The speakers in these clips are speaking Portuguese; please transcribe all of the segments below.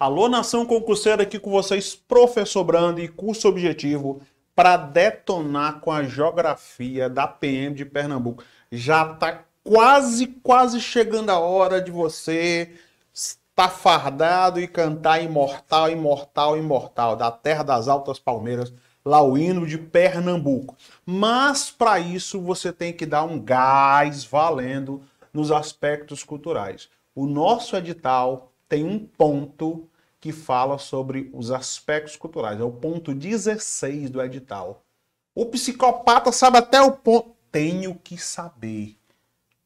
Alô, nação concurseira, aqui com vocês, professor Brando e curso objetivo para detonar com a geografia da PM de Pernambuco. Já tá quase, quase chegando a hora de você estar fardado e cantar imortal, imortal, imortal, da terra das altas palmeiras, lá o hino de Pernambuco. Mas para isso você tem que dar um gás valendo nos aspectos culturais. O nosso edital tem um ponto que fala sobre os aspectos culturais. É o ponto 16 do edital. O psicopata sabe até o ponto. Tenho que saber.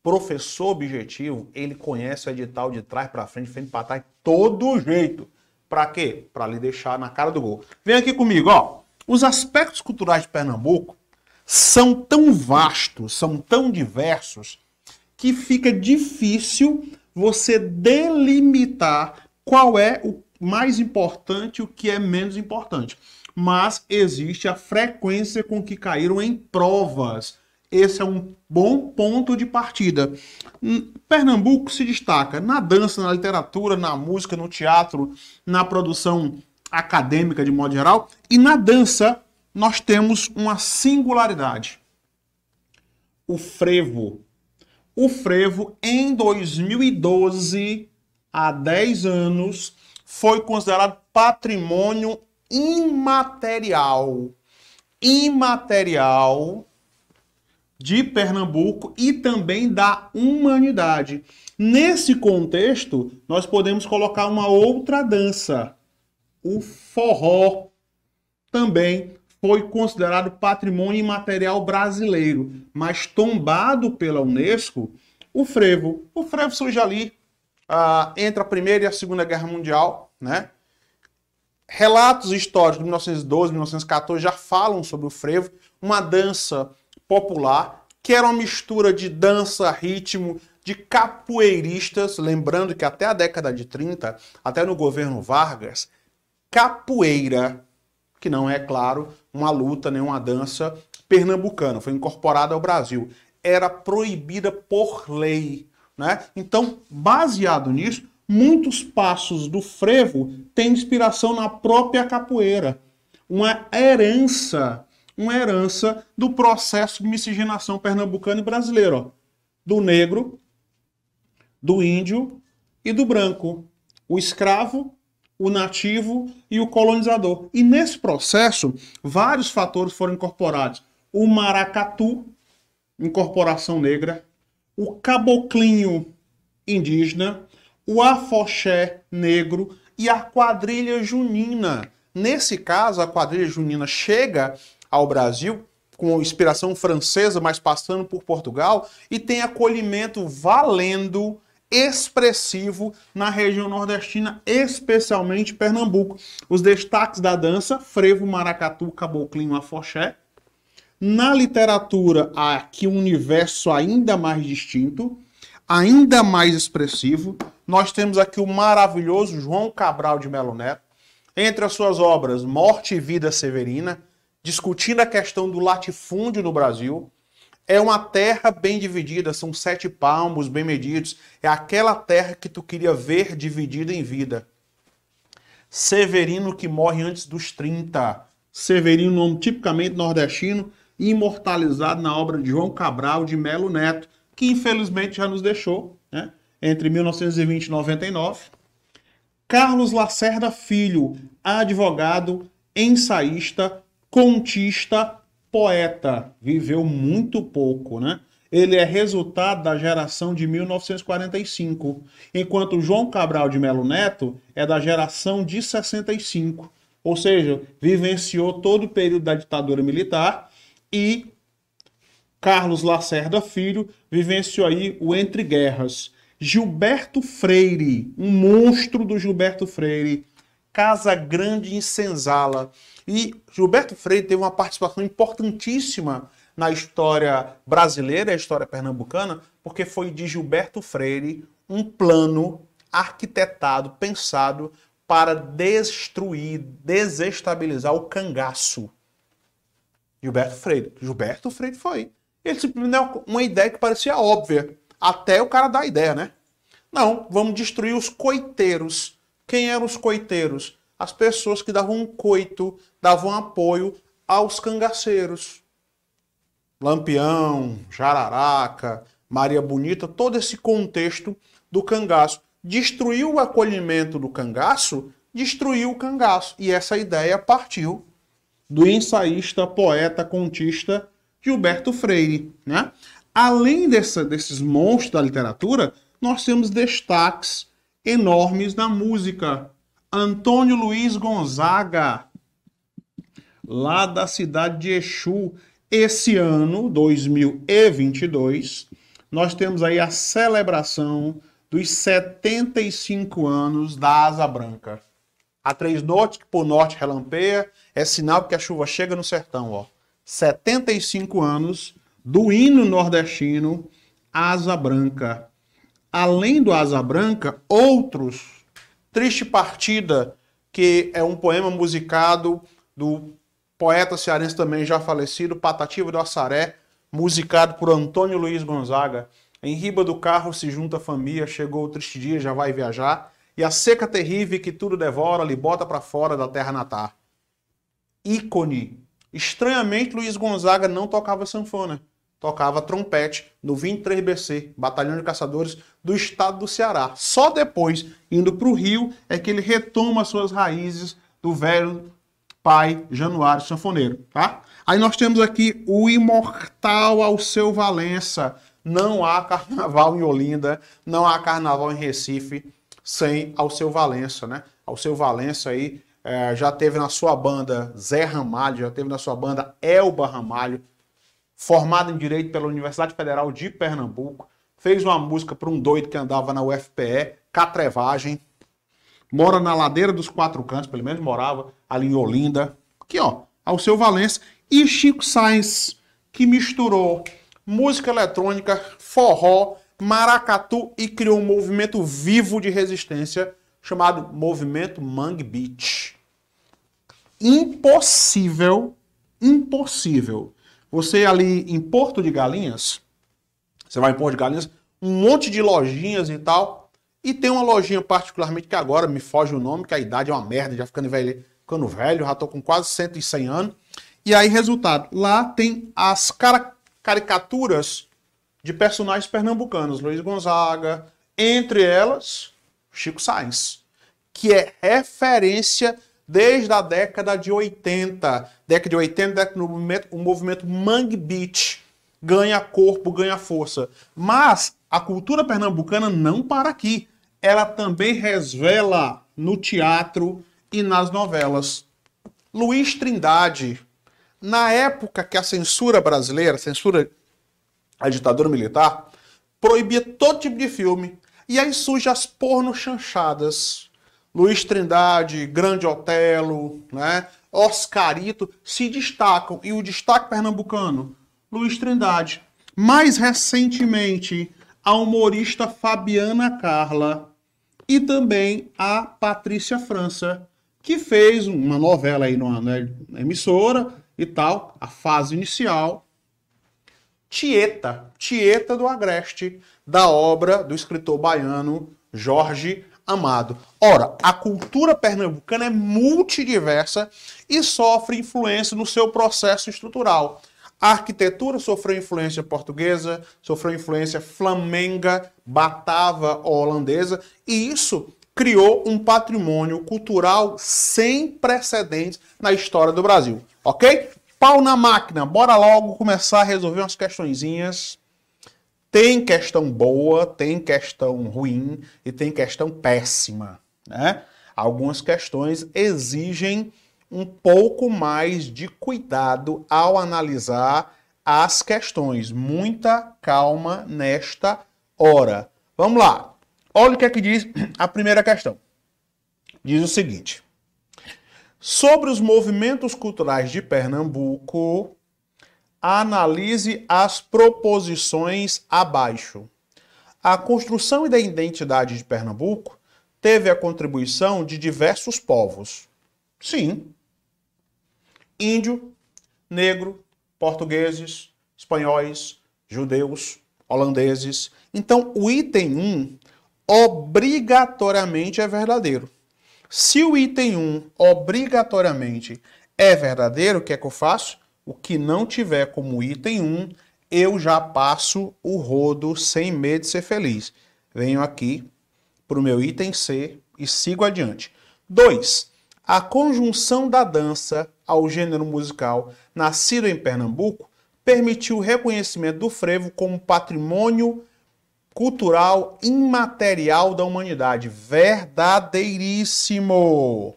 Professor objetivo, ele conhece o edital de trás para frente, frente para trás, todo jeito. Para quê? Para lhe deixar na cara do gol. Vem aqui comigo, ó. Os aspectos culturais de Pernambuco são tão vastos, são tão diversos, que fica difícil você delimitar qual é o mais importante e o que é menos importante. Mas existe a frequência com que caíram em provas. Esse é um bom ponto de partida. Pernambuco se destaca na dança, na literatura, na música, no teatro, na produção acadêmica de modo geral, e na dança nós temos uma singularidade. O frevo o frevo, em 2012, há 10 anos, foi considerado patrimônio imaterial. Imaterial de Pernambuco e também da humanidade. Nesse contexto, nós podemos colocar uma outra dança, o forró, também foi considerado patrimônio imaterial brasileiro, mas tombado pela Unesco, o frevo. O frevo surge ali ah, entre a Primeira e a Segunda Guerra Mundial, né? Relatos históricos de 1912, 1914 já falam sobre o frevo, uma dança popular que era uma mistura de dança, ritmo, de capoeiristas, lembrando que até a década de 30, até no governo Vargas, capoeira que não é, claro, uma luta nem uma dança pernambucana, foi incorporada ao Brasil. Era proibida por lei. Né? Então, baseado nisso, muitos passos do frevo têm inspiração na própria capoeira. Uma herança, uma herança do processo de miscigenação pernambucano e brasileiro. Ó. Do negro, do índio e do branco. O escravo o nativo e o colonizador. E nesse processo, vários fatores foram incorporados. O maracatu, incorporação negra, o caboclinho indígena, o afoxé negro e a quadrilha junina. Nesse caso, a quadrilha junina chega ao Brasil com inspiração francesa, mas passando por Portugal, e tem acolhimento valendo expressivo na região nordestina, especialmente Pernambuco. Os destaques da dança: frevo, maracatu, caboclinho, afoxé. Na literatura, há aqui um universo ainda mais distinto, ainda mais expressivo. Nós temos aqui o maravilhoso João Cabral de Melo Neto, entre as suas obras Morte e Vida Severina, discutindo a questão do latifúndio no Brasil, é uma terra bem dividida, são sete palmos bem medidos. É aquela terra que tu queria ver dividida em vida. Severino que morre antes dos 30. Severino, nome tipicamente nordestino, imortalizado na obra de João Cabral de Melo Neto, que infelizmente já nos deixou, né? entre 1920 e 99. Carlos Lacerda Filho, advogado, ensaísta, contista, poeta, viveu muito pouco, né? Ele é resultado da geração de 1945, enquanto João Cabral de Melo Neto é da geração de 65. Ou seja, vivenciou todo o período da ditadura militar e Carlos Lacerda Filho vivenciou aí o entre guerras. Gilberto Freire, um monstro do Gilberto Freire, Casa Grande em Senzala. E Gilberto Freire teve uma participação importantíssima na história brasileira, a história pernambucana, porque foi de Gilberto Freire um plano arquitetado, pensado para destruir, desestabilizar o cangaço. Gilberto Freire. Gilberto Freire foi. Ele simplesmente uma ideia que parecia óbvia, até o cara dar a ideia, né? Não, vamos destruir os coiteiros Quem eram os coiteiros? As pessoas que davam um coito, davam apoio aos cangaceiros. Lampião, Jararaca, Maria Bonita, todo esse contexto do cangaço. Destruiu o acolhimento do cangaço, destruiu o cangaço. E essa ideia partiu do ensaísta, poeta, contista Gilberto Freire. Né? Além dessa, desses monstros da literatura, nós temos destaques enormes na música. Antônio Luiz Gonzaga, lá da cidade de Exu. Esse ano, 2022, nós temos aí a celebração dos 75 anos da Asa Branca. A Três Norte, que por norte relampeia, é sinal que a chuva chega no sertão, ó. 75 anos do hino nordestino Asa Branca. Além do Asa Branca, outros. Triste Partida, que é um poema musicado do poeta cearense também já falecido, Patativa do Assaré, musicado por Antônio Luiz Gonzaga. Em riba do carro se junta a família, chegou o triste dia, já vai viajar. E a seca terrível que tudo devora, lhe bota para fora da terra natal. Ícone. Estranhamente, Luiz Gonzaga não tocava sanfona. Tocava trompete no 23BC, Batalhão de Caçadores do estado do Ceará. Só depois, indo para o Rio, é que ele retoma suas raízes do velho pai Januário Sanfoneiro, tá? Aí nós temos aqui o imortal Alceu Valença. Não há carnaval em Olinda, não há carnaval em Recife sem Alceu Valença, né? Alceu Valença aí é, já teve na sua banda Zé Ramalho, já teve na sua banda Elba Ramalho, formado em Direito pela Universidade Federal de Pernambuco, fez uma música para um doido que andava na UFPE, Catrevagem, mora na ladeira dos quatro cantos, pelo menos morava ali em Olinda. Aqui, ó, Alceu Valença e Chico Sainz, que misturou música eletrônica, forró, maracatu e criou um movimento vivo de resistência chamado Movimento Mangue Beach. Impossível, impossível. Você ali em Porto de Galinhas, você vai em Porto de Galinhas, um monte de lojinhas e tal, e tem uma lojinha particularmente que agora me foge o nome, que a idade é uma merda, já ficando velho, ficando velho já tô com quase 100 anos. E aí, resultado, lá tem as caricaturas de personagens pernambucanos, Luiz Gonzaga, entre elas, Chico Sainz, que é referência desde a década de 80. Década de 80, década do movimento, o movimento Mangue Beach ganha corpo, ganha força. Mas a cultura pernambucana não para aqui. Ela também resvela no teatro e nas novelas. Luiz Trindade, na época que a censura brasileira, a censura, a ditadura militar, proibia todo tipo de filme. E aí surgem as porno chanchadas. Luiz Trindade, Grande Otelo, né? Oscarito se destacam. E o destaque pernambucano? Luiz Trindade. Mais recentemente, a humorista Fabiana Carla e também a Patrícia França, que fez uma novela aí numa, né, emissora e tal, a fase inicial. Tieta, Tieta do Agreste, da obra do escritor baiano Jorge Amado. Ora, a cultura pernambucana é multidiversa e sofre influência no seu processo estrutural. A arquitetura sofreu influência portuguesa, sofreu influência flamenga, batava holandesa, e isso criou um patrimônio cultural sem precedentes na história do Brasil. Ok? Pau na máquina, bora logo começar a resolver umas questõezinhas. Tem questão boa, tem questão ruim e tem questão péssima, né? Algumas questões exigem um pouco mais de cuidado ao analisar as questões. Muita calma nesta hora. Vamos lá. Olha o que é que diz a primeira questão. Diz o seguinte: Sobre os movimentos culturais de Pernambuco, analise as proposições abaixo. A construção da identidade de Pernambuco teve a contribuição de diversos povos. Sim. Índio, negro, portugueses, espanhóis, judeus, holandeses. Então, o item 1 obrigatoriamente é verdadeiro. Se o item 1 obrigatoriamente é verdadeiro, o que é que eu faço? O que não tiver como item 1, eu já passo o rodo sem medo de ser feliz. Venho aqui para o meu item C e sigo adiante. 2. A conjunção da dança ao gênero musical nascido em Pernambuco permitiu o reconhecimento do frevo como patrimônio cultural imaterial da humanidade. Verdadeiríssimo!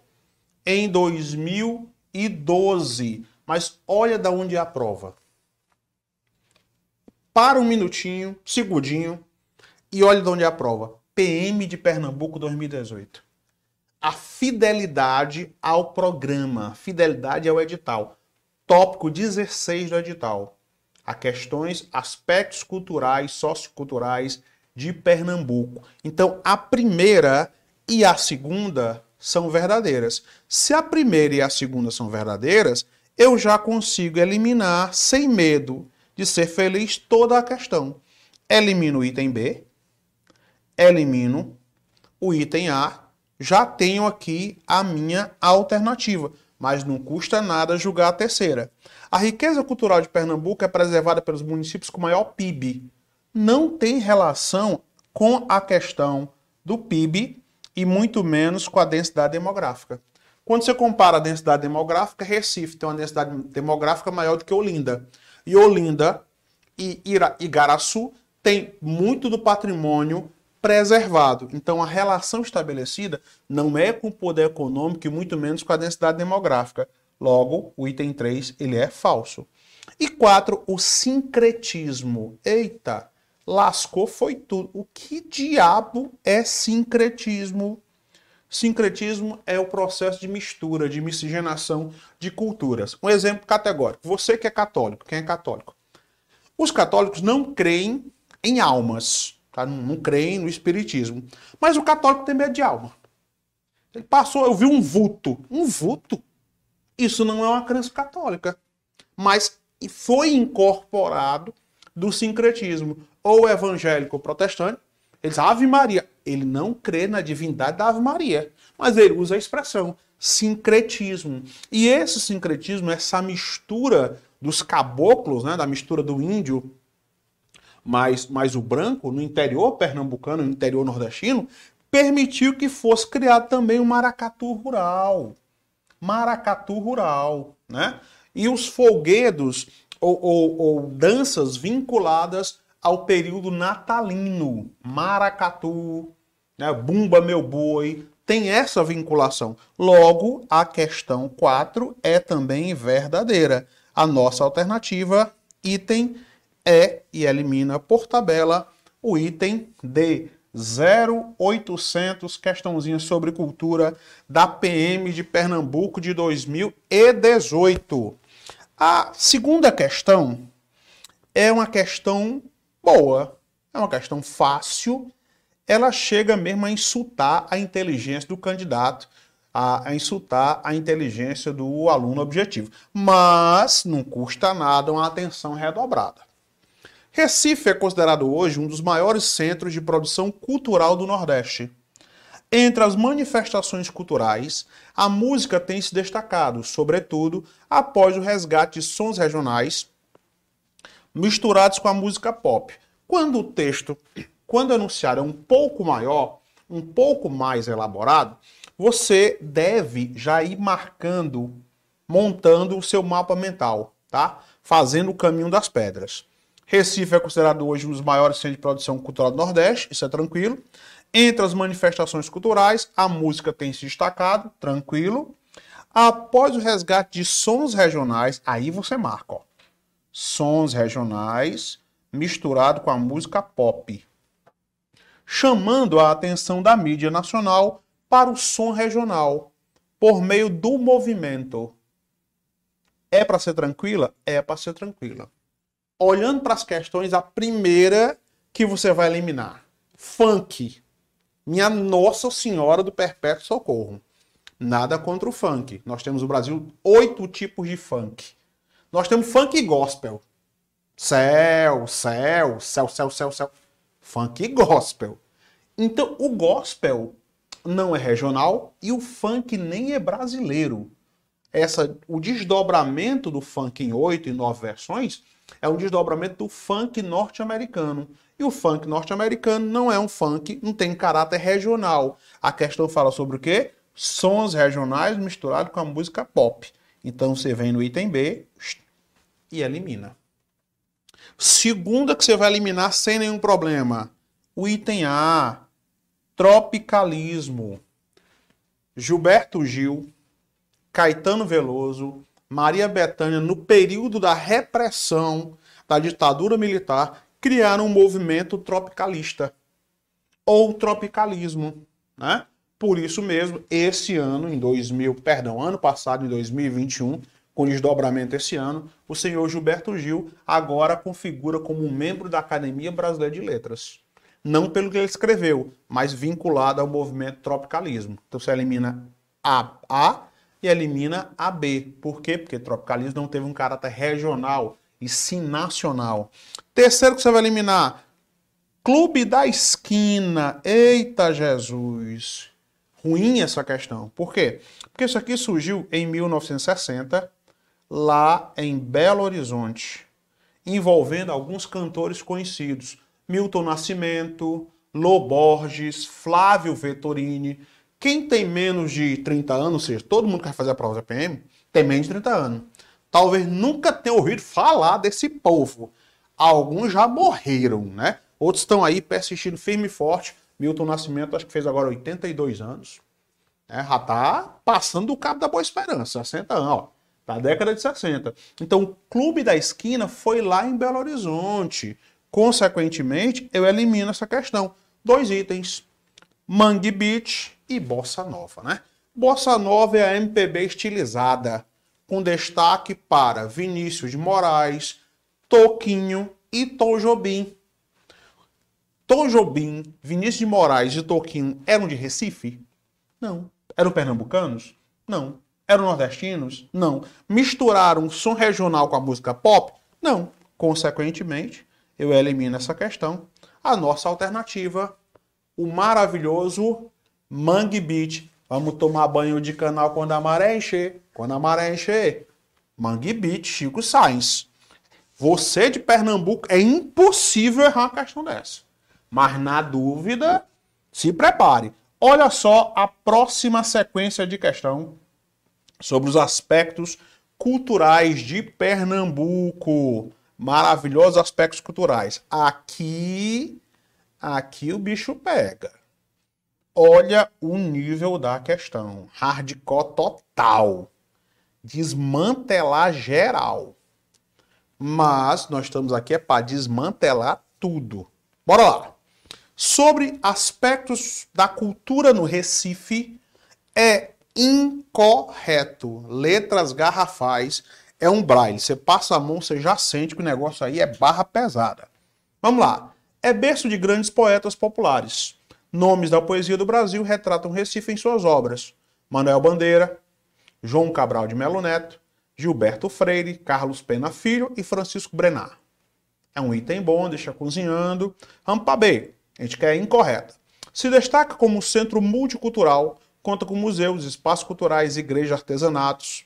Em 2012. Mas olha da onde é a prova. Para um minutinho, segundinho, e olha de onde é a prova. PM de Pernambuco 2018. A fidelidade ao programa, fidelidade ao edital. Tópico 16 do edital. A questões, aspectos culturais, socioculturais de Pernambuco. Então, a primeira e a segunda são verdadeiras. Se a primeira e a segunda são verdadeiras, eu já consigo eliminar sem medo de ser feliz toda a questão. Elimino o item B, elimino o item A, já tenho aqui a minha alternativa, mas não custa nada julgar a terceira. A riqueza cultural de Pernambuco é preservada pelos municípios com maior PIB. Não tem relação com a questão do PIB e muito menos com a densidade demográfica. Quando você compara a densidade demográfica, Recife tem uma densidade demográfica maior do que Olinda. E Olinda e Igaraçu tem muito do patrimônio preservado. Então a relação estabelecida não é com o poder econômico e muito menos com a densidade demográfica. Logo, o item 3 ele é falso. E 4, o sincretismo. Eita, lascou foi tudo. O que diabo é sincretismo? Sincretismo é o processo de mistura, de miscigenação de culturas. Um exemplo categórico. Você que é católico, quem é católico? Os católicos não creem em almas. Tá? Não, não creem no espiritismo. Mas o católico tem medo de alma. Ele passou, eu vi um vulto. Um vulto? Isso não é uma crença católica. Mas foi incorporado do sincretismo. Ou evangélico protestante, ele diz Ave Maria. Ele não crê na divindade da Ave Maria. Mas ele usa a expressão sincretismo. E esse sincretismo, essa mistura dos caboclos, né, da mistura do índio mas, mas o branco, no interior pernambucano, no interior nordestino, permitiu que fosse criado também o maracatu rural. Maracatu rural, né? E os folguedos ou, ou, ou danças vinculadas ao período natalino. Maracatu, né? Bumba Meu Boi, tem essa vinculação. Logo, a questão 4 é também verdadeira. A nossa alternativa, item é e elimina por tabela o item D. 0800, questãozinha sobre cultura da PM de Pernambuco de 2018. A segunda questão é uma questão boa, é uma questão fácil, ela chega mesmo a insultar a inteligência do candidato, a, a insultar a inteligência do aluno objetivo. Mas não custa nada uma atenção redobrada. Recife é considerado hoje um dos maiores centros de produção cultural do Nordeste. Entre as manifestações culturais, a música tem se destacado, sobretudo após o resgate de sons regionais misturados com a música pop. Quando o texto, quando anunciado é um pouco maior, um pouco mais elaborado, você deve já ir marcando, montando o seu mapa mental, tá? Fazendo o caminho das pedras. Recife é considerado hoje um dos maiores centros de produção cultural do Nordeste, isso é tranquilo. Entre as manifestações culturais, a música tem se destacado, tranquilo. Após o resgate de sons regionais, aí você marca, ó. Sons regionais misturado com a música pop. Chamando a atenção da mídia nacional para o som regional por meio do movimento. É para ser tranquila? É para ser tranquila olhando para as questões, a primeira que você vai eliminar: funk. Minha Nossa Senhora do Perpétuo Socorro. Nada contra o funk. Nós temos no Brasil oito tipos de funk. Nós temos funk gospel. Céu, céu, céu, céu, céu, céu. Funk gospel. Então, o gospel não é regional e o funk nem é brasileiro. Essa, o desdobramento do funk em oito e nove versões é um desdobramento do funk norte-americano. E o funk norte-americano não é um funk, não tem caráter regional. A questão fala sobre o quê? Sons regionais misturados com a música pop. Então você vem no item B e elimina. Segunda que você vai eliminar sem nenhum problema. O item A, tropicalismo. Gilberto Gil, Caetano Veloso, Maria Bethânia, no período da repressão da ditadura militar, criaram um movimento tropicalista ou tropicalismo, né? Por isso mesmo, esse ano, em 2000, perdão, ano passado, em 2021, com desdobramento esse ano, o senhor Gilberto Gil agora configura como um membro da Academia Brasileira de Letras. Não pelo que ele escreveu, mas vinculado ao movimento tropicalismo. Então você elimina a A e elimina a B. Por quê? Porque tropicalismo não teve um caráter regional e sim nacional. Terceiro que você vai eliminar, Clube da Esquina. Eita Jesus! Ruim essa questão. Por quê? Porque isso aqui surgiu em 1960 lá em Belo Horizonte, envolvendo alguns cantores conhecidos: Milton Nascimento, Lô Borges, Flávio Vettorini. Quem tem menos de 30 anos, ou seja, todo mundo que vai fazer a prova da PM, tem menos de 30 anos. Talvez nunca tenha ouvido falar desse povo. Alguns já morreram, né? Outros estão aí persistindo firme e forte. Milton Nascimento, acho que fez agora 82 anos. É, já tá passando do cabo da Boa Esperança, 60 anos, ó da década de 60. Então, o Clube da Esquina foi lá em Belo Horizonte. Consequentemente, eu elimino essa questão. Dois itens: Mangue Beach e Bossa Nova, né? Bossa Nova é a MPB estilizada, com destaque para Vinícius de Moraes, Toquinho e Tom Jobim. Tom Jobim, Vinícius de Moraes e Toquinho eram de Recife? Não. Eram pernambucanos? Não. Eram nordestinos? Não. Misturaram som regional com a música pop? Não. Consequentemente, eu elimino essa questão. A nossa alternativa, o maravilhoso Mangue Beach. Vamos tomar banho de canal quando a maré encher. Quando a maré encher. Mangue Beach, Chico Sainz. Você de Pernambuco, é impossível errar uma questão dessa. Mas na dúvida, se prepare. Olha só a próxima sequência de questão sobre os aspectos culturais de Pernambuco. Maravilhosos aspectos culturais. Aqui, aqui o bicho pega. Olha o nível da questão. Hardcore total. Desmantelar geral. Mas nós estamos aqui é para desmantelar tudo. Bora lá. Sobre aspectos da cultura no Recife, é incorreto. Letras garrafais é um braille. Você passa a mão, você já sente que o negócio aí é barra pesada. Vamos lá. É berço de grandes poetas populares. Nomes da poesia do Brasil retratam Recife em suas obras. Manuel Bandeira, João Cabral de Melo Neto, Gilberto Freire, Carlos Pena Filho e Francisco Brenar. É um item bom, deixa cozinhando. Para B. A gente quer incorreta. Se destaca como centro multicultural conta com museus, espaços culturais, igrejas, artesanatos,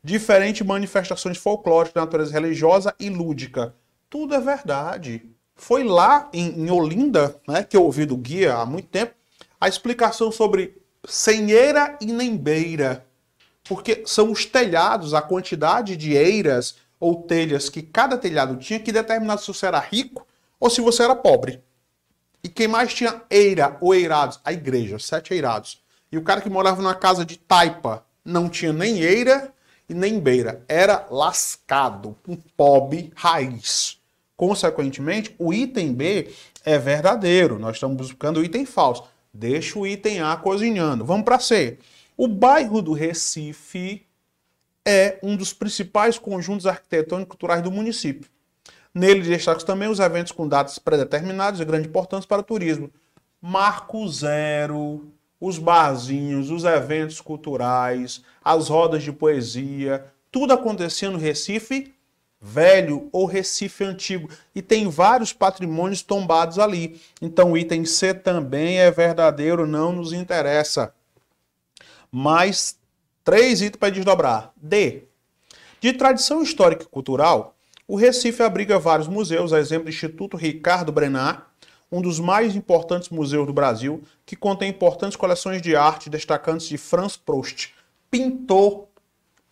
diferentes manifestações folclóricas de natureza religiosa e lúdica. Tudo é verdade. Foi lá em, em Olinda, né, que eu ouvi do guia há muito tempo, a explicação sobre senheira e nembeira. Porque são os telhados, a quantidade de eiras ou telhas que cada telhado tinha que determinar se você era rico ou se você era pobre. E quem mais tinha eira ou eirados? A igreja, sete eirados. E o cara que morava numa casa de taipa não tinha nem eira e nem beira. Era lascado, um pobre raiz. Consequentemente, o item B é verdadeiro. Nós estamos buscando o item falso. Deixa o item A cozinhando. Vamos para C. O bairro do Recife é um dos principais conjuntos arquitetônicos culturais do município. Nele destacam também os eventos com datas pré-determinadas de grande importância para o turismo. Marco Zero, os barzinhos, os eventos culturais, as rodas de poesia, tudo acontecia no Recife Velho ou Recife Antigo. E tem vários patrimônios tombados ali. Então o item C também é verdadeiro, não nos interessa. Mais três itens para desdobrar. D. De tradição histórica e cultural, o Recife abriga vários museus, a exemplo do Instituto Ricardo Brenat, um dos mais importantes museus do Brasil, que contém importantes coleções de arte destacantes de Franz Prost, pintor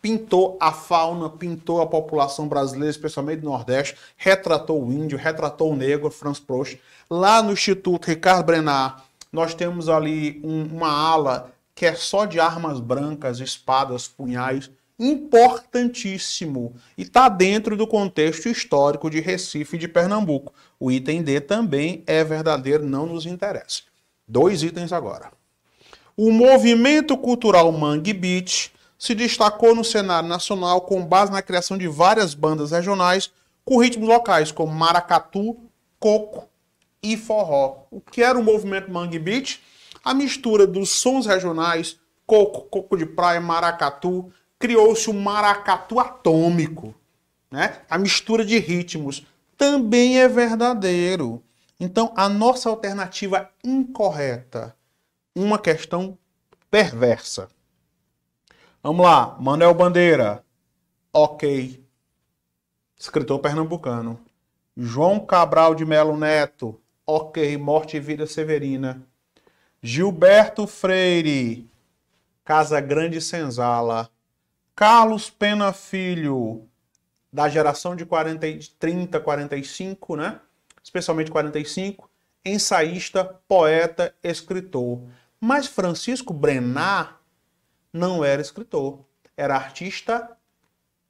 pintou a fauna, pintou a população brasileira, especialmente do Nordeste, retratou o índio, retratou o negro, Franz Prost. Lá no Instituto Ricardo Brenat, nós temos ali um, uma ala que é só de armas brancas, espadas, punhais, importantíssimo e está dentro do contexto histórico de Recife e de Pernambuco. O item D também é verdadeiro, não nos interessa. Dois itens agora. O movimento cultural Mangue Beach se destacou no cenário nacional com base na criação de várias bandas regionais com ritmos locais, como maracatu, coco e forró. O que era o movimento Mangue Beat? A mistura dos sons regionais, coco, coco de praia, maracatu, criou-se o maracatu atômico. Né? A mistura de ritmos também é verdadeiro. Então, a nossa alternativa incorreta, uma questão perversa. Vamos lá, Manuel Bandeira. Ok. Escritor pernambucano. João Cabral de Melo Neto. Ok. Morte e Vida Severina. Gilberto Freire. Casa Grande Senzala. Carlos Pena Filho. Da geração de 40, 30, 45, né? Especialmente 45. Ensaísta, poeta, escritor. Mas Francisco Brenar não era escritor, era artista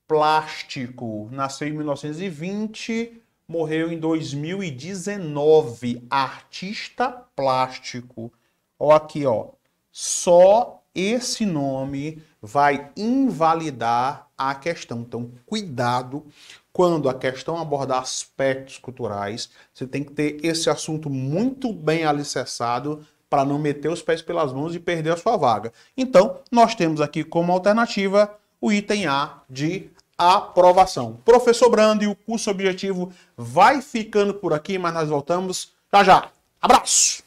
plástico. Nasceu em 1920, morreu em 2019. Artista plástico. Ó aqui, ó. Só esse nome vai invalidar a questão. Então, cuidado quando a questão abordar aspectos culturais. Você tem que ter esse assunto muito bem alicerçado para não meter os pés pelas mãos e perder a sua vaga. Então, nós temos aqui como alternativa o item A de aprovação. Professor Brando e o curso objetivo vai ficando por aqui, mas nós voltamos já já. Abraço!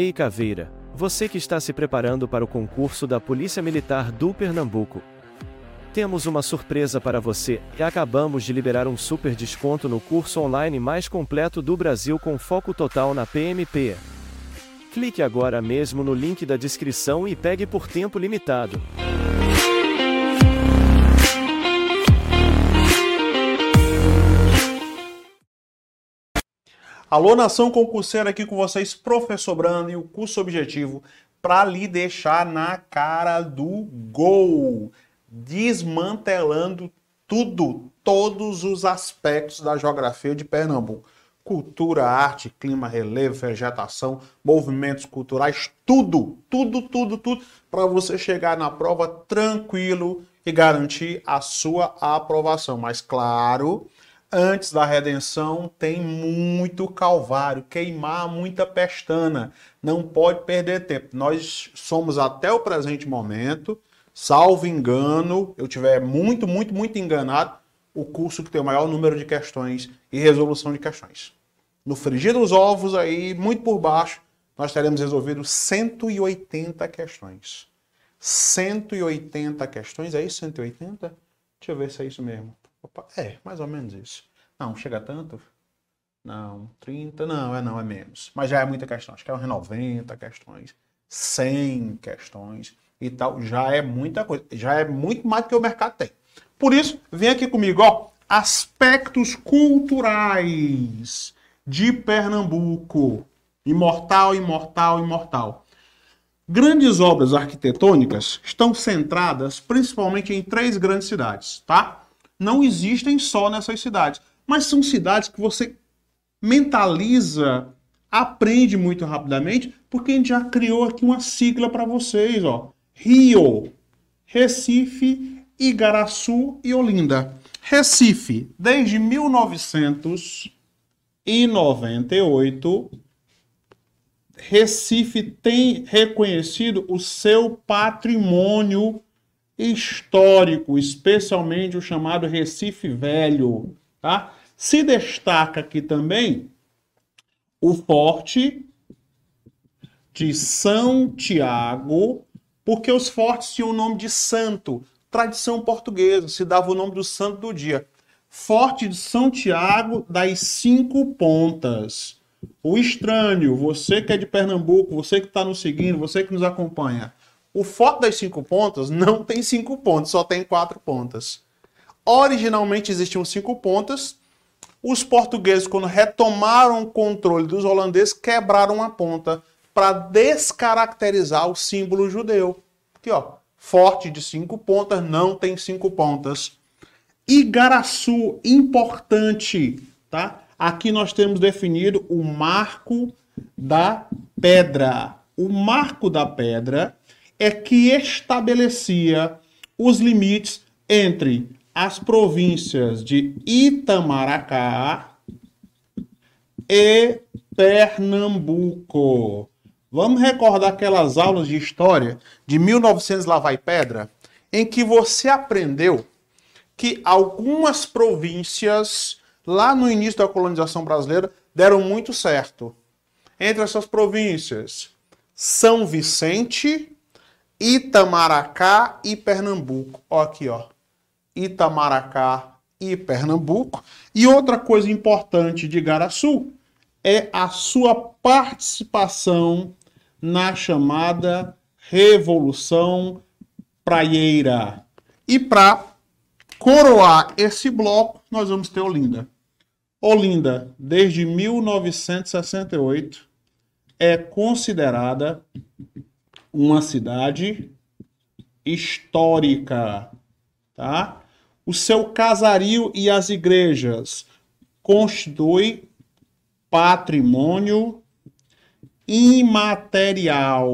Ei Caveira, você que está se preparando para o concurso da Polícia Militar do Pernambuco, temos uma surpresa para você e acabamos de liberar um super desconto no curso online mais completo do Brasil com foco total na PMP. Clique agora mesmo no link da descrição e pegue por tempo limitado. Alô, nação concurseira, aqui com vocês, professor Brando e o curso objetivo para lhe deixar na cara do gol desmantelando tudo, todos os aspectos da geografia de Pernambuco. Cultura, arte, clima, relevo, vegetação, movimentos culturais, tudo, tudo, tudo, tudo, para você chegar na prova tranquilo e garantir a sua aprovação. Mas claro, antes da redenção tem muito calvário, queimar muita pestana. Não pode perder tempo. Nós somos até o presente momento salvo engano, eu tiver muito, muito, muito enganado, o curso que tem o maior número de questões e resolução de questões. No frigir dos ovos aí, muito por baixo, nós teremos resolvido 180 questões. 180 questões, é isso 180? Deixa eu ver se é isso mesmo. Opa, é, mais ou menos isso. Não, chega tanto? Não, 30, não, é não, é menos. Mas já é muita questão, acho que é uns 90 questões, 100 questões e tal, já é muita coisa, já é muito mais do que o mercado tem. Por isso, vem aqui comigo, ó, aspectos culturais de Pernambuco. Imortal, imortal, imortal. Grandes obras arquitetônicas estão centradas principalmente em três grandes cidades, tá? Não existem só nessas cidades, mas são cidades que você mentaliza, aprende muito rapidamente, porque a gente já criou aqui uma sigla para vocês, ó. Rio, Recife, Igaraçu e Olinda. Recife, desde 1998, Recife tem reconhecido o seu patrimônio histórico, especialmente o chamado Recife Velho. Tá? Se destaca aqui também o Forte de São Tiago, porque os fortes tinham o nome de santo, tradição portuguesa, se dava o nome do santo do dia. Forte de São Tiago das Cinco Pontas. O estranho, você que é de Pernambuco, você que está nos seguindo, você que nos acompanha, o Forte das Cinco Pontas não tem cinco pontas, só tem quatro pontas. Originalmente existiam cinco pontas. Os portugueses, quando retomaram o controle dos holandeses, quebraram a ponta para descaracterizar o símbolo judeu. Aqui, ó, forte de cinco pontas, não tem cinco pontas. Igaraçu, importante, tá? Aqui nós temos definido o marco da pedra. O marco da pedra é que estabelecia os limites entre as províncias de Itamaracá e Pernambuco. Vamos recordar aquelas aulas de história de 1900 lá vai pedra, em que você aprendeu que algumas províncias lá no início da colonização brasileira deram muito certo. Entre essas províncias, São Vicente, Itamaracá e Pernambuco. Ó aqui, ó. Itamaracá e Pernambuco. E outra coisa importante de Igaraçu é a sua participação na chamada Revolução Praieira. E para coroar esse bloco, nós vamos ter Olinda. Olinda, desde 1968, é considerada uma cidade histórica, tá? O seu casario e as igrejas constituem patrimônio imaterial.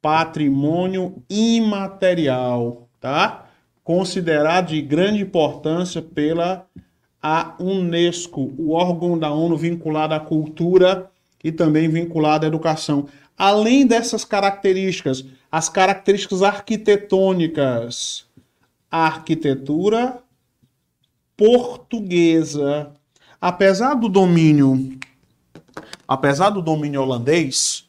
Patrimônio imaterial, tá? Considerado de grande importância pela a Unesco, o órgão da ONU vinculado à cultura e também vinculado à educação. Além dessas características, as características arquitetônicas, a arquitetura portuguesa, apesar do domínio apesar do domínio holandês,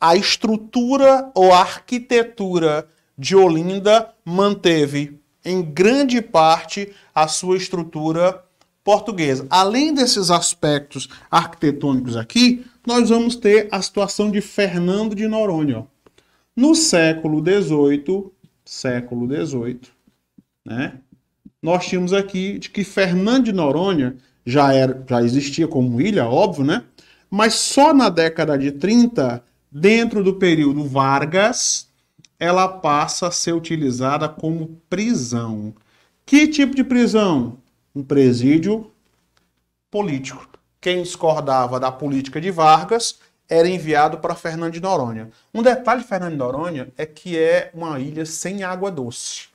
a estrutura ou a arquitetura de Olinda manteve em grande parte a sua estrutura portuguesa. Além desses aspectos arquitetônicos aqui, nós vamos ter a situação de Fernando de Noronha. No século XVIII, século XVIII, né, nós tínhamos aqui de que Fernando de Noronha já, era, já existia como ilha, óbvio, né? Mas só na década de 30, dentro do período Vargas, ela passa a ser utilizada como prisão. Que tipo de prisão? Um presídio político. Quem discordava da política de Vargas era enviado para Fernando de Noronha. Um detalhe de Fernando de Noronha é que é uma ilha sem água doce.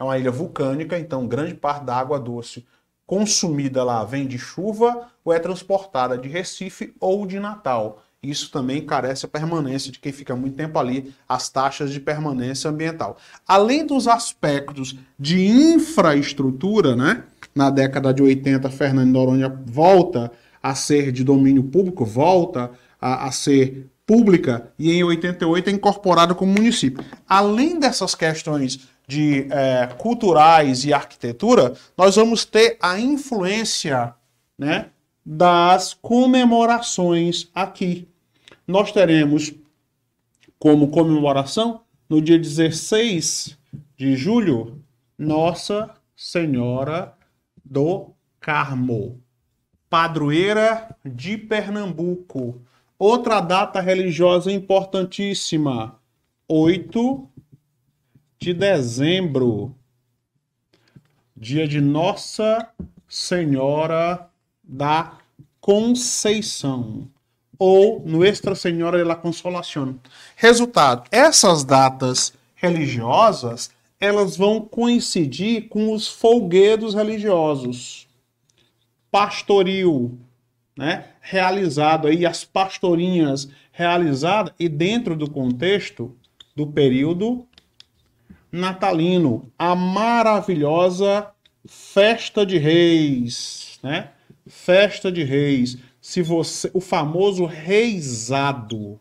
É uma ilha vulcânica, então grande parte da água doce consumida lá vem de chuva ou é transportada de Recife ou de Natal. Isso também carece a permanência de quem fica muito tempo ali, as taxas de permanência ambiental. Além dos aspectos de infraestrutura, né? Na década de 80, Fernando Noronha volta a ser de domínio público, volta a, a ser pública e em 88 é incorporada como município. Além dessas questões de é, culturais e arquitetura, nós vamos ter a influência né, das comemorações aqui. Nós teremos como comemoração, no dia 16 de julho, Nossa Senhora do Carmo, padroeira de Pernambuco. Outra data religiosa importantíssima, 8 de dezembro, dia de Nossa Senhora da Conceição, ou Nuestra Senhora de la Consolación. Resultado, essas datas religiosas, elas vão coincidir com os folguedos religiosos. Pastoril, né, realizado aí, as pastorinhas realizadas, e dentro do contexto do período natalino, a maravilhosa festa de reis, né? Festa de reis. Se você, o famoso reisado.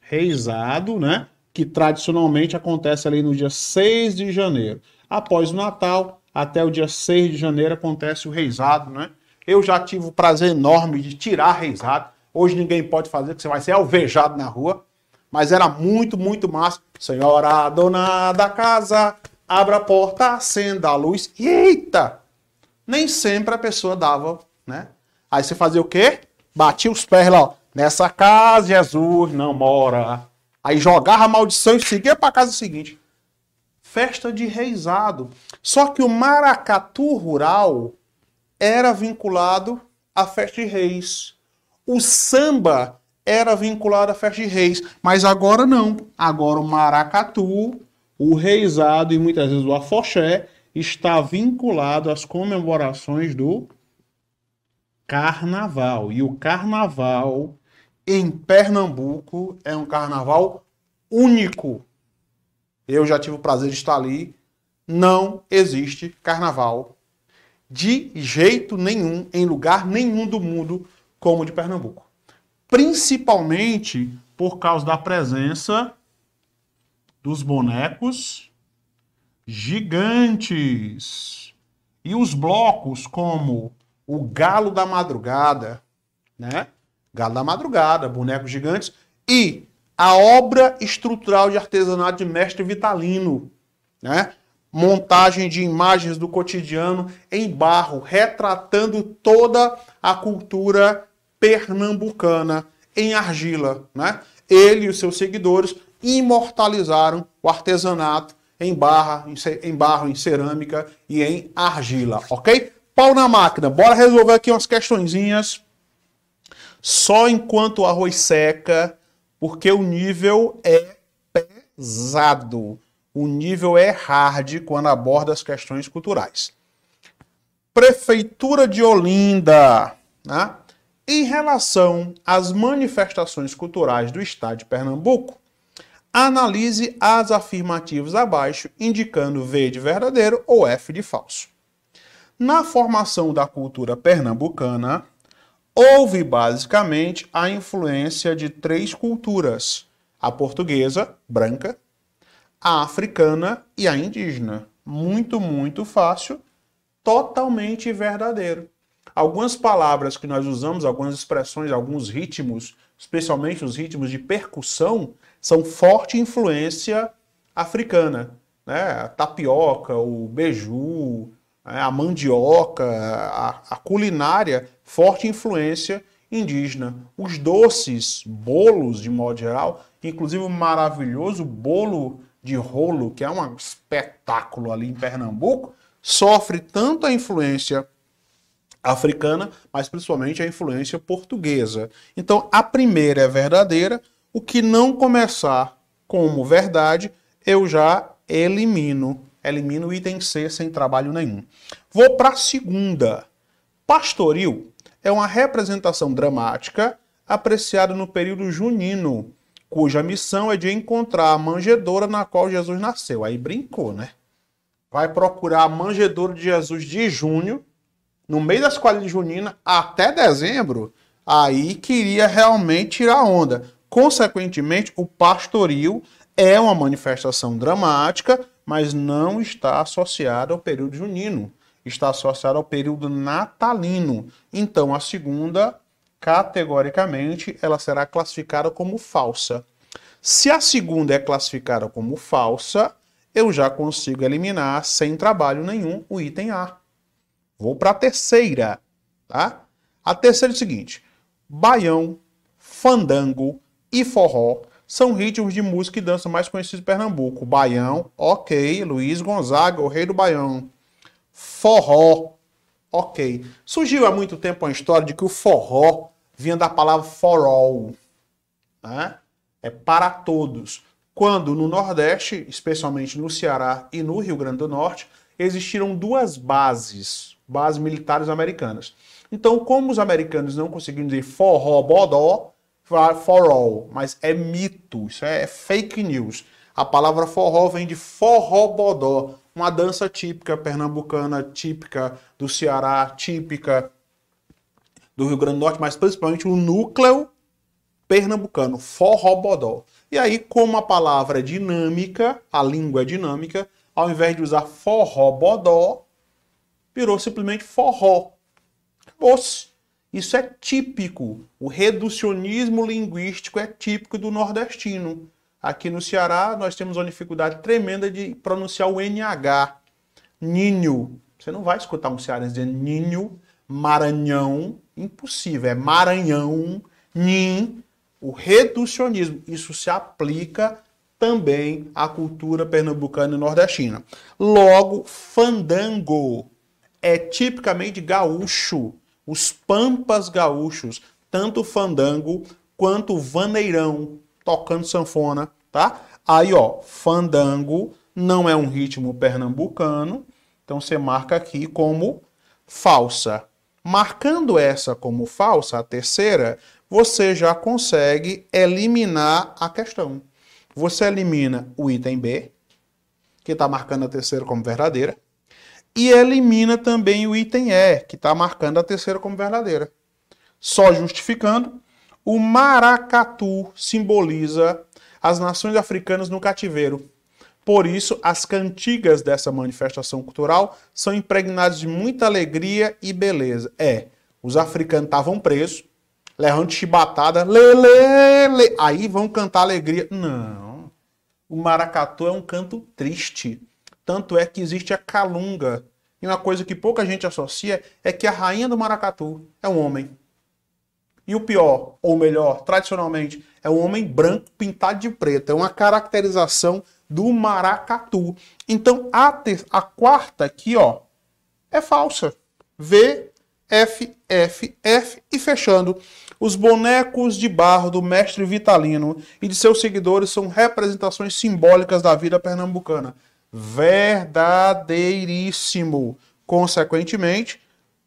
Reisado, né? Que tradicionalmente acontece ali no dia 6 de janeiro. Após o Natal, até o dia 6 de janeiro acontece o reisado, né? Eu já tive o prazer enorme de tirar reisado. Hoje ninguém pode fazer, porque você vai ser alvejado na rua. Mas era muito, muito massa. Senhora, dona da casa, abra a porta, acenda a luz. Eita! Nem sempre a pessoa dava, né? Aí você fazia o quê? Batia os pés lá, ó. Nessa casa Jesus não mora. Aí jogava a maldição e seguia para casa seguinte. Festa de reizado. Só que o maracatu rural era vinculado à festa de reis. O samba era vinculado à festa de reis, mas agora não. Agora o maracatu, o reizado e muitas vezes o afoxé está vinculado às comemorações do carnaval. E o carnaval em Pernambuco é um carnaval único. Eu já tive o prazer de estar ali. Não existe carnaval de jeito nenhum, em lugar nenhum do mundo, como o de Pernambuco. Principalmente por causa da presença dos bonecos gigantes. E os blocos como o Galo da Madrugada, né? Galo da Madrugada, bonecos gigantes e a obra estrutural de artesanato de Mestre Vitalino, né? montagem de imagens do cotidiano em barro, retratando toda a cultura pernambucana em argila. Né? Ele e os seus seguidores imortalizaram o artesanato em, barra, em barro, em cerâmica e em argila, ok? Pau na máquina, bora resolver aqui umas questõezinhas. Só enquanto o arroz seca, porque o nível é pesado o nível é hard quando aborda as questões culturais. Prefeitura de Olinda, né? em relação às manifestações culturais do estado de Pernambuco, analise as afirmativas abaixo, indicando V de verdadeiro ou F de falso. Na formação da cultura pernambucana, houve basicamente a influência de três culturas: a portuguesa, branca, a africana e a indígena. Muito, muito fácil, totalmente verdadeiro. Algumas palavras que nós usamos, algumas expressões, alguns ritmos, especialmente os ritmos de percussão, são forte influência africana. Né? A tapioca, o beiju? A mandioca, a, a culinária, forte influência indígena. Os doces, bolos, de modo geral, inclusive o maravilhoso bolo de rolo, que é um espetáculo ali em Pernambuco, sofre tanto a influência africana, mas principalmente a influência portuguesa. Então, a primeira é verdadeira, o que não começar como verdade, eu já elimino. Elimino o item C sem trabalho nenhum. Vou para a segunda. Pastoril é uma representação dramática apreciada no período junino, cuja missão é de encontrar a manjedoura na qual Jesus nasceu. Aí brincou, né? Vai procurar a manjedoura de Jesus de junho, no meio das quadrilhas juninas, até dezembro. Aí queria realmente tirar onda. Consequentemente, o pastoril é uma manifestação dramática, mas não está associada ao período junino. Está associada ao período natalino. Então, a segunda categoricamente ela será classificada como falsa. Se a segunda é classificada como falsa, eu já consigo eliminar sem trabalho nenhum o item A. Vou para a terceira, tá? A terceira é o seguinte: baião, fandango e forró são ritmos de música e dança mais conhecidos em Pernambuco. Baião, ok. Luiz Gonzaga, o rei do baião. Forró, ok. Surgiu há muito tempo uma história de que o forró vinha da palavra for all, né? é para todos. Quando no Nordeste, especialmente no Ceará e no Rio Grande do Norte, existiram duas bases, bases militares americanas. Então, como os americanos não conseguiram dizer forró bodó, for all, mas é mito, isso é fake news. A palavra forró vem de forró bodó, uma dança típica pernambucana, típica do Ceará, típica do Rio Grande do Norte, mas principalmente o núcleo pernambucano, forró bodó. E aí, como a palavra é dinâmica, a língua é dinâmica, ao invés de usar forró bodó, virou simplesmente forró. Acabou-se. Isso é típico. O reducionismo linguístico é típico do nordestino. Aqui no Ceará, nós temos uma dificuldade tremenda de pronunciar o NH. Ninho. Você não vai escutar um cearense dizendo ninho, Maranhão. Impossível. É Maranhão, Nin. O reducionismo. Isso se aplica também à cultura pernambucana e nordestina. Logo, fandango é tipicamente gaúcho os pampas gaúchos, tanto fandango quanto vaneirão, tocando sanfona, tá? Aí, ó, fandango não é um ritmo pernambucano, então você marca aqui como falsa. Marcando essa como falsa, a terceira, você já consegue eliminar a questão. Você elimina o item B, que está marcando a terceira como verdadeira e elimina também o item E, que está marcando a terceira como verdadeira. Só justificando, o maracatu simboliza as nações africanas no cativeiro. Por isso, as cantigas dessa manifestação cultural são impregnadas de muita alegria e beleza. É, os africanos estavam presos, levando chibatada, lê, lê, aí vão cantar alegria. Não, o maracatu é um canto triste tanto é que existe a calunga. E uma coisa que pouca gente associa é que a rainha do maracatu é um homem. E o pior, ou melhor, tradicionalmente, é um homem branco pintado de preto. É uma caracterização do maracatu. Então a, a quarta aqui, ó, é falsa. V, F, F, F e fechando. Os bonecos de barro do mestre Vitalino e de seus seguidores são representações simbólicas da vida pernambucana verdadeiríssimo. Consequentemente,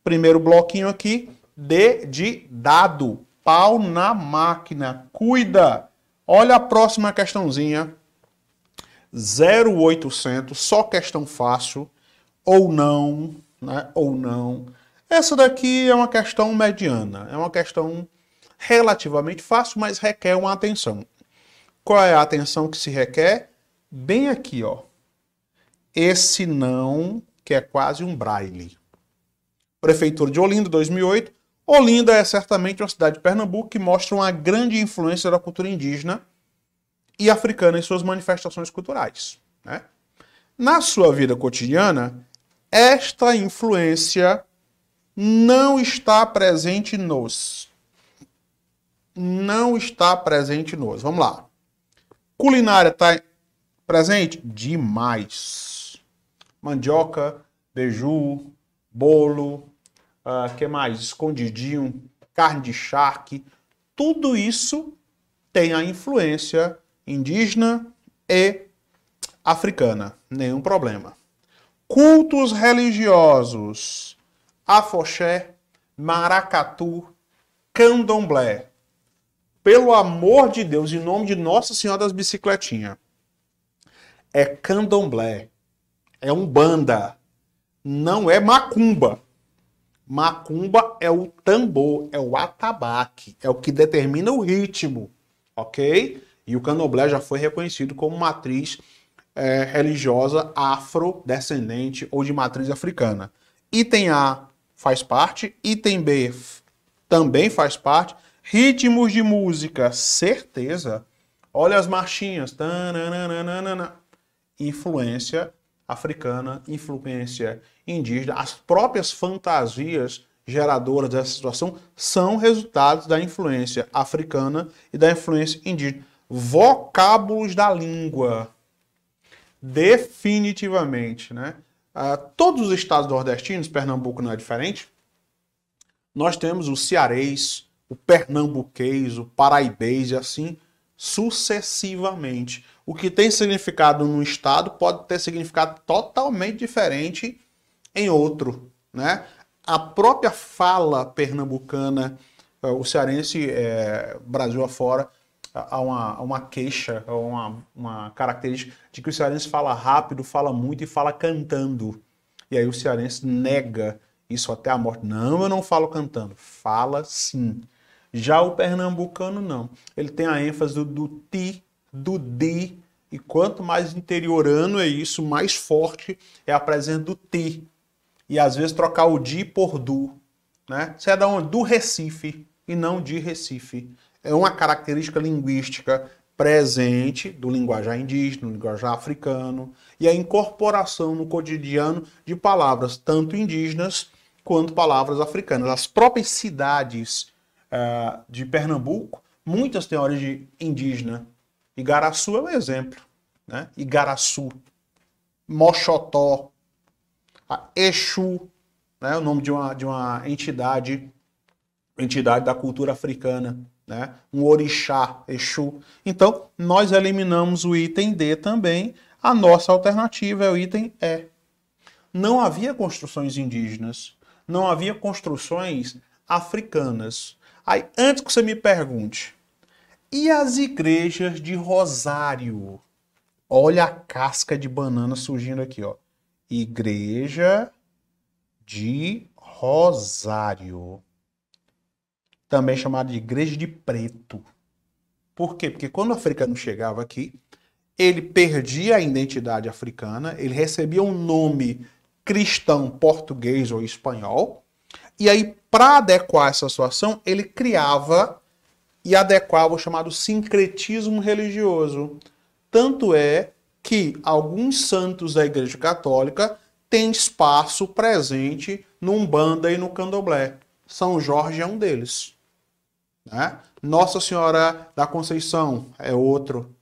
primeiro bloquinho aqui, D de dado. Pau na máquina. Cuida. Olha a próxima questãozinha. 0800, só questão fácil. Ou não, né? Ou não. Essa daqui é uma questão mediana. É uma questão relativamente fácil, mas requer uma atenção. Qual é a atenção que se requer? Bem aqui, ó esse não, que é quase um braille. Prefeitura de Olinda, 2008. Olinda é certamente uma cidade de Pernambuco que mostra uma grande influência da cultura indígena e africana em suas manifestações culturais. Né? Na sua vida cotidiana, esta influência não está presente nos. Não está presente nos. Vamos lá. Culinária está presente? Demais mandioca, beiju, bolo, uh, que mais? Escondidinho, carne de charque, tudo isso tem a influência indígena e africana, nenhum problema. Cultos religiosos, afoxé, maracatu, candomblé. Pelo amor de Deus, em nome de Nossa Senhora das Bicicletinhas, é candomblé é umbanda, não é macumba. Macumba é o tambor, é o atabaque, é o que determina o ritmo, ok? E o candomblé já foi reconhecido como matriz é, religiosa afrodescendente ou de matriz africana. Item A faz parte, item B também faz parte. Ritmos de música, certeza. Olha as marchinhas. Influência africana, influência indígena, as próprias fantasias geradoras dessa situação são resultados da influência africana e da influência indígena. Vocábulos da língua. Definitivamente, né? Uh, todos os estados nordestinos, Pernambuco não é diferente, nós temos o cearês, o pernambuquês, o paraibês e assim sucessivamente. O que tem significado num estado pode ter significado totalmente diferente em outro, né? a própria fala pernambucana, eh, o cearense, é, Brasil afora, há uma, uma queixa, uma, uma característica de que o cearense fala rápido, fala muito e fala cantando. E aí o cearense nega isso até a morte. Não, eu não falo cantando. Fala sim. Já o pernambucano não. Ele tem a ênfase do, do ti, do di, e quanto mais interiorano é isso, mais forte é a presença do ti. E às vezes trocar o di por du. Né? Você é da onde? Do Recife e não de Recife é uma característica linguística presente do linguajar indígena, do linguajar africano, e a incorporação no cotidiano de palavras tanto indígenas quanto palavras africanas. As próprias cidades uh, de Pernambuco, muitas têm origem indígena. Igaraçu é um exemplo. Né? Igaraçu, Moxotó, Exu, né? o nome de uma, de uma entidade, entidade da cultura africana né? um orixá, Exu. Então, nós eliminamos o item D também. A nossa alternativa é o item E. Não havia construções indígenas, não havia construções africanas. Aí, antes que você me pergunte, e as igrejas de Rosário? Olha a casca de banana surgindo aqui, ó. Igreja de Rosário também chamada de Igreja de Preto. Por quê? Porque quando o africano chegava aqui, ele perdia a identidade africana, ele recebia um nome cristão português ou espanhol, e aí, para adequar essa situação, ele criava e adequava o chamado sincretismo religioso. Tanto é que alguns santos da Igreja Católica têm espaço presente no Umbanda e no Candomblé. São Jorge é um deles. Né? Nossa Senhora da Conceição é outro.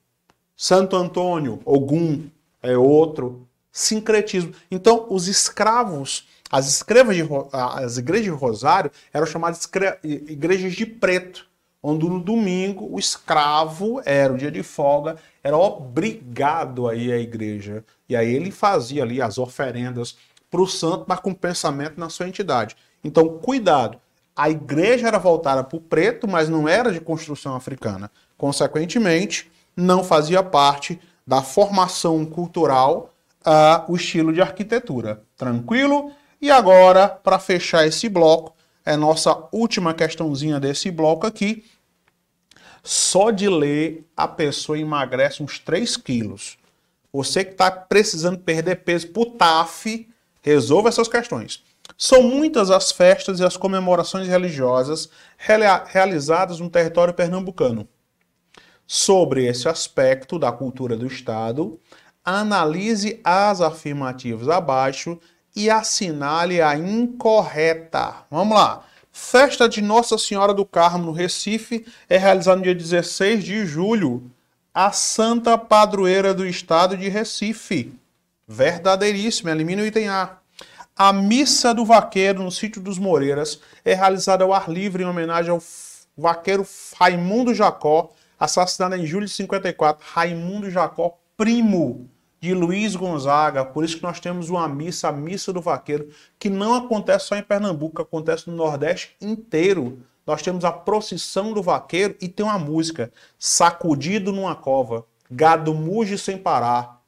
Santo Antônio, Ogum, é outro. Sincretismo. Então, os escravos, as, escravas de, as igrejas de Rosário eram chamadas igrejas de preto, onde no domingo o escravo era o dia de folga, era obrigado a ir à igreja. E aí ele fazia ali as oferendas para o santo, mas com pensamento na sua entidade. Então, cuidado a igreja era voltada para o preto, mas não era de construção africana. Consequentemente, não fazia parte da formação cultural uh, o estilo de arquitetura. Tranquilo? E agora, para fechar esse bloco, é nossa última questãozinha desse bloco aqui. Só de ler, a pessoa emagrece uns 3 quilos. Você que está precisando perder peso por TAF, resolva essas questões. São muitas as festas e as comemorações religiosas realizadas no território pernambucano. Sobre esse aspecto da cultura do Estado, analise as afirmativas abaixo e assinale a incorreta. Vamos lá. Festa de Nossa Senhora do Carmo no Recife é realizada no dia 16 de julho. A Santa Padroeira do Estado de Recife. Verdadeiríssimo, elimina o item A. A missa do vaqueiro no sítio dos Moreiras é realizada ao ar livre em homenagem ao vaqueiro Raimundo Jacó, assassinado em julho de 54. Raimundo Jacó, primo de Luiz Gonzaga. Por isso que nós temos uma missa, a missa do vaqueiro, que não acontece só em Pernambuco, acontece no Nordeste inteiro. Nós temos a procissão do vaqueiro e tem uma música, sacudido numa cova, gado muge sem parar,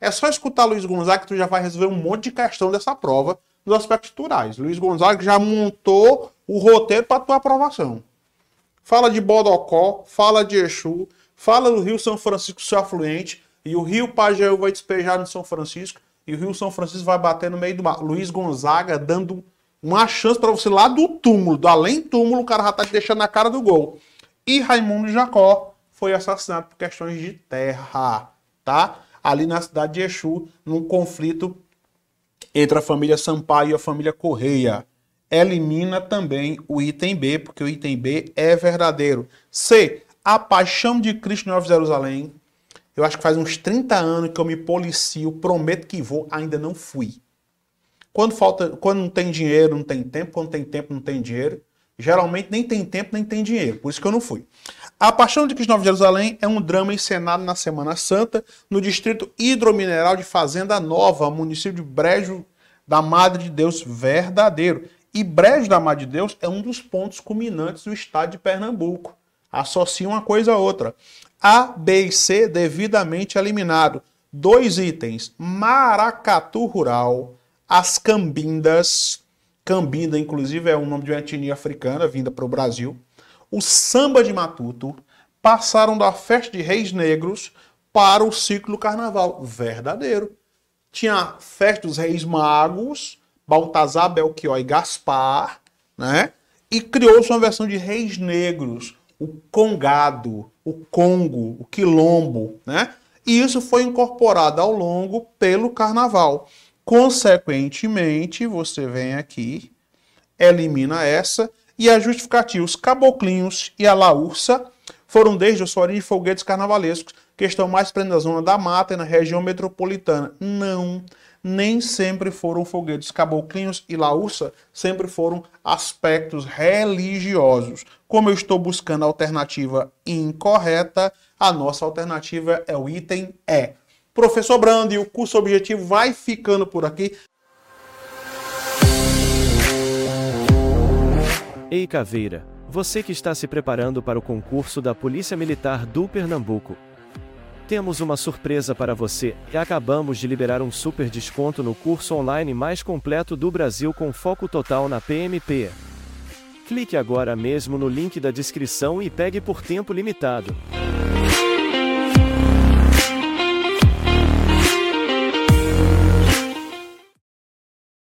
é só escutar Luiz Gonzaga que tu já vai resolver um monte de questão dessa prova nos aspectos culturais. Luiz Gonzaga já montou o roteiro para tua aprovação. Fala de Bodocó, fala de Exu, fala do Rio São Francisco seu afluente, e o Rio Pajeú vai despejar no São Francisco, e o Rio São Francisco vai bater no meio do mar. Luiz Gonzaga dando uma chance para você lá do túmulo, do além túmulo, o cara já tá te deixando na cara do gol. E Raimundo Jacó foi assassinado por questões de terra, tá? ali na cidade de Exu, num conflito entre a família Sampaio e a família Correia. Elimina também o item B, porque o item B é verdadeiro. C. A Paixão de Cristo em Nova Jerusalém. Eu acho que faz uns 30 anos que eu me policio, prometo que vou, ainda não fui. Quando falta, quando não tem dinheiro, não tem tempo, quando tem tempo, não tem dinheiro. Geralmente nem tem tempo, nem tem dinheiro, por isso que eu não fui. A Paixão de Cristo Nova Jerusalém é um drama encenado na Semana Santa no distrito hidromineral de Fazenda Nova, município de Brejo da Madre de Deus verdadeiro. E Brejo da Mar de Deus é um dos pontos culminantes do estado de Pernambuco. Associa uma coisa a outra. A, B e C devidamente eliminado. Dois itens: Maracatu Rural, as Cambindas. Cambinda, inclusive, é o nome de uma etnia africana vinda para o Brasil. O samba de matuto passaram da festa de Reis Negros para o ciclo carnaval verdadeiro. Tinha a festa dos Reis Magos, Baltazar, Belchior e Gaspar, né? E criou-se uma versão de Reis Negros, o Congado, o Congo, o Quilombo, né? E isso foi incorporado ao longo pelo carnaval. Consequentemente, você vem aqui, elimina essa, e a justificativa, os caboclinhos e a laursa foram desde os origem foguetes carnavalescos que estão mais presentes na zona da mata e na região metropolitana. Não, nem sempre foram foguetes caboclinhos e laúça, sempre foram aspectos religiosos. Como eu estou buscando a alternativa incorreta, a nossa alternativa é o item E. Professor Brando, o curso objetivo vai ficando por aqui. Ei Caveira, você que está se preparando para o concurso da Polícia Militar do Pernambuco. Temos uma surpresa para você e acabamos de liberar um super desconto no curso online mais completo do Brasil com foco total na PMP. Clique agora mesmo no link da descrição e pegue por tempo limitado.